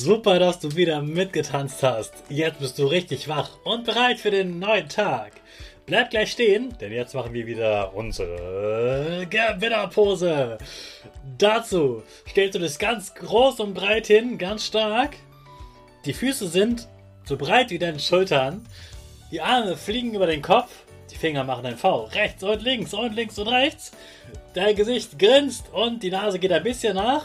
Super, dass du wieder mitgetanzt hast. Jetzt bist du richtig wach und bereit für den neuen Tag. Bleib gleich stehen, denn jetzt machen wir wieder unsere Gewinnerpose. Dazu stellst du dich ganz groß und breit hin, ganz stark. Die Füße sind so breit wie deine Schultern. Die Arme fliegen über den Kopf. Die Finger machen ein V. Rechts und links und links und rechts. Dein Gesicht grinst und die Nase geht ein bisschen nach.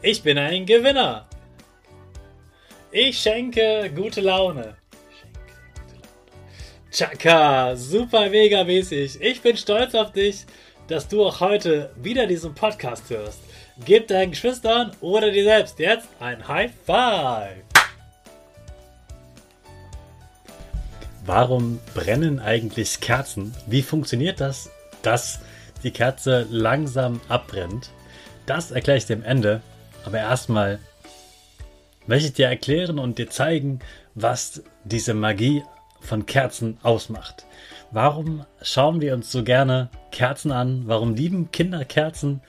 Ich bin ein Gewinner. Ich schenke gute Laune. Chaka, super mega mäßig. Ich bin stolz auf dich, dass du auch heute wieder diesen Podcast hörst. Gib deinen Geschwistern oder dir selbst jetzt ein High Five. Warum brennen eigentlich Kerzen? Wie funktioniert das, dass die Kerze langsam abbrennt? Das erkläre ich dir am Ende. Aber erstmal möchte ich dir erklären und dir zeigen, was diese Magie von Kerzen ausmacht. Warum schauen wir uns so gerne Kerzen an? Warum lieben Kinder Kerzen?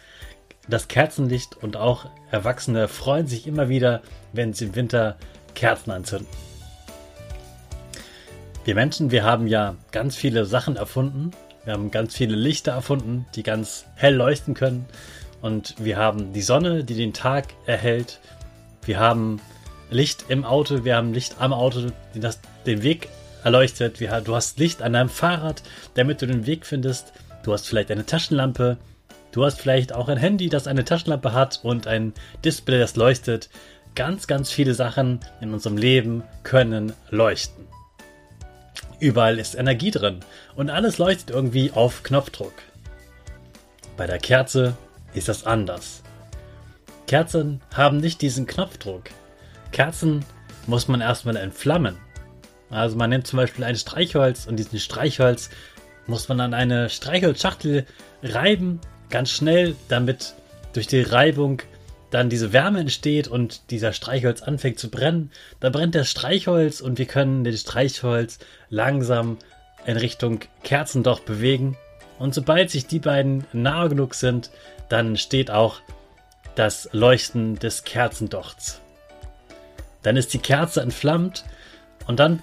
Das Kerzenlicht und auch Erwachsene freuen sich immer wieder, wenn sie im Winter Kerzen anzünden. Wir Menschen, wir haben ja ganz viele Sachen erfunden. Wir haben ganz viele Lichter erfunden, die ganz hell leuchten können. Und wir haben die Sonne, die den Tag erhält. Wir haben Licht im Auto, wir haben Licht am Auto, das den Weg erleuchtet. Du hast Licht an deinem Fahrrad, damit du den Weg findest. Du hast vielleicht eine Taschenlampe. Du hast vielleicht auch ein Handy, das eine Taschenlampe hat und ein Display, das leuchtet. Ganz, ganz viele Sachen in unserem Leben können leuchten. Überall ist Energie drin und alles leuchtet irgendwie auf Knopfdruck. Bei der Kerze ist das anders. Kerzen haben nicht diesen Knopfdruck. Kerzen muss man erstmal entflammen. Also man nimmt zum Beispiel ein Streichholz und diesen Streichholz muss man an eine Streichholzschachtel reiben, ganz schnell, damit durch die Reibung dann diese Wärme entsteht und dieser Streichholz anfängt zu brennen. Da brennt das Streichholz und wir können das Streichholz langsam in Richtung Kerzendocht bewegen. Und sobald sich die beiden nahe genug sind, dann steht auch das Leuchten des Kerzendochts. Dann ist die Kerze entflammt und dann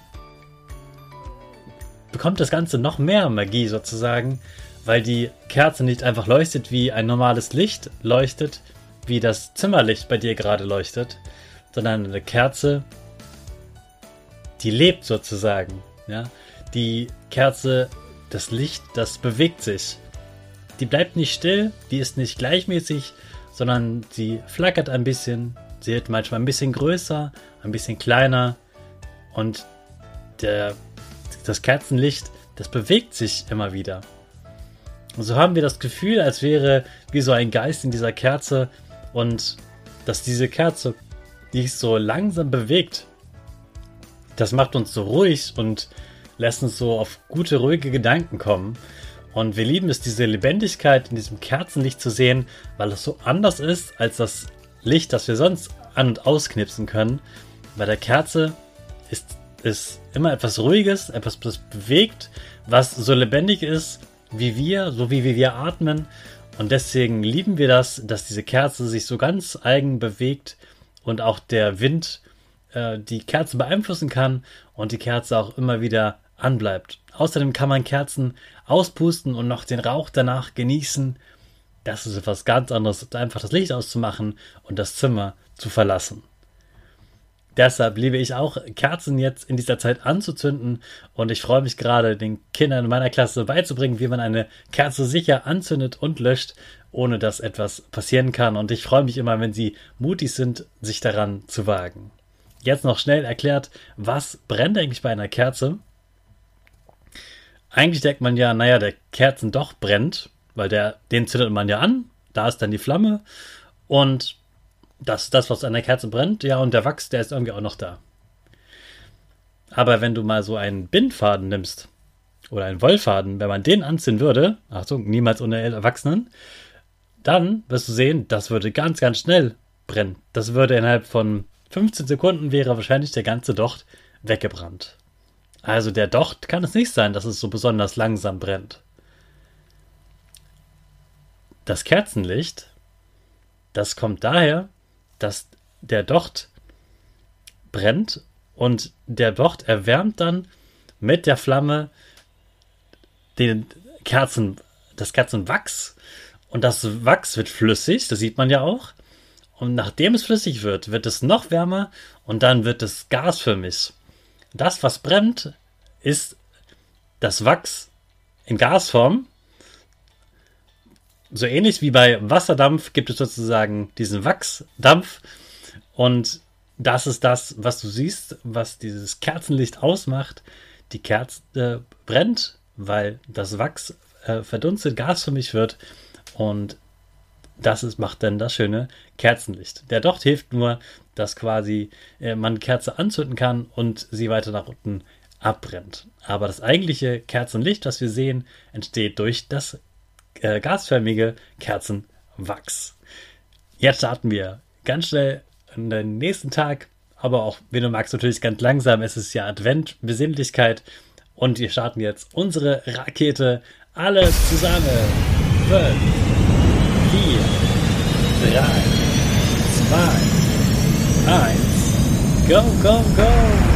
bekommt das Ganze noch mehr Magie sozusagen, weil die Kerze nicht einfach leuchtet wie ein normales Licht leuchtet, wie das Zimmerlicht bei dir gerade leuchtet, sondern eine Kerze, die lebt sozusagen. Ja? Die Kerze, das Licht, das bewegt sich die bleibt nicht still, die ist nicht gleichmäßig, sondern sie flackert ein bisschen. Sie wird manchmal ein bisschen größer, ein bisschen kleiner und der, das Kerzenlicht, das bewegt sich immer wieder. Und so haben wir das Gefühl, als wäre wie so ein Geist in dieser Kerze und dass diese Kerze, sich so langsam bewegt, das macht uns so ruhig und lässt uns so auf gute, ruhige Gedanken kommen. Und wir lieben es, diese Lebendigkeit in diesem Kerzenlicht zu sehen, weil es so anders ist als das Licht, das wir sonst an- und ausknipsen können. Bei der Kerze ist es immer etwas Ruhiges, etwas, das bewegt, was so lebendig ist wie wir, so wie wir atmen. Und deswegen lieben wir das, dass diese Kerze sich so ganz eigen bewegt und auch der Wind äh, die Kerze beeinflussen kann und die Kerze auch immer wieder anbleibt. Außerdem kann man Kerzen auspusten und noch den Rauch danach genießen. Das ist etwas ganz anderes, einfach das Licht auszumachen und das Zimmer zu verlassen. Deshalb liebe ich auch, Kerzen jetzt in dieser Zeit anzuzünden und ich freue mich gerade, den Kindern in meiner Klasse beizubringen, wie man eine Kerze sicher anzündet und löscht, ohne dass etwas passieren kann. Und ich freue mich immer, wenn sie mutig sind, sich daran zu wagen. Jetzt noch schnell erklärt, was brennt eigentlich bei einer Kerze? Eigentlich denkt man ja, naja, der Kerzen doch brennt, weil der, den zündet man ja an, da ist dann die Flamme und das, das, was an der Kerze brennt, ja, und der Wachs, der ist irgendwie auch noch da. Aber wenn du mal so einen Bindfaden nimmst oder einen Wollfaden, wenn man den anziehen würde, Achtung, niemals ohne Erwachsenen, dann wirst du sehen, das würde ganz, ganz schnell brennen. Das würde innerhalb von 15 Sekunden wäre wahrscheinlich der ganze Docht weggebrannt. Also der Docht kann es nicht sein, dass es so besonders langsam brennt. Das Kerzenlicht, das kommt daher, dass der Docht brennt und der Docht erwärmt dann mit der Flamme den Kerzen, das Kerzenwachs und das Wachs wird flüssig, das sieht man ja auch. Und nachdem es flüssig wird, wird es noch wärmer und dann wird es gasförmig. Das, was brennt, ist das Wachs in Gasform. So ähnlich wie bei Wasserdampf gibt es sozusagen diesen Wachsdampf. Und das ist das, was du siehst, was dieses Kerzenlicht ausmacht. Die Kerze äh, brennt, weil das Wachs äh, verdunstet, gasförmig wird. Und das ist, macht dann das schöne Kerzenlicht. Der Docht hilft nur, dass quasi äh, man Kerze anzünden kann und sie weiter nach unten abbrennt. Aber das eigentliche Kerzenlicht, das wir sehen, entsteht durch das äh, gasförmige Kerzenwachs. Jetzt starten wir ganz schnell in den nächsten Tag, aber auch, wenn du magst, natürlich ganz langsam. Es ist ja Advent, Besinnlichkeit und wir starten jetzt unsere Rakete alle zusammen. Fünf, the eye. It's mine. Mine. Go, go, go!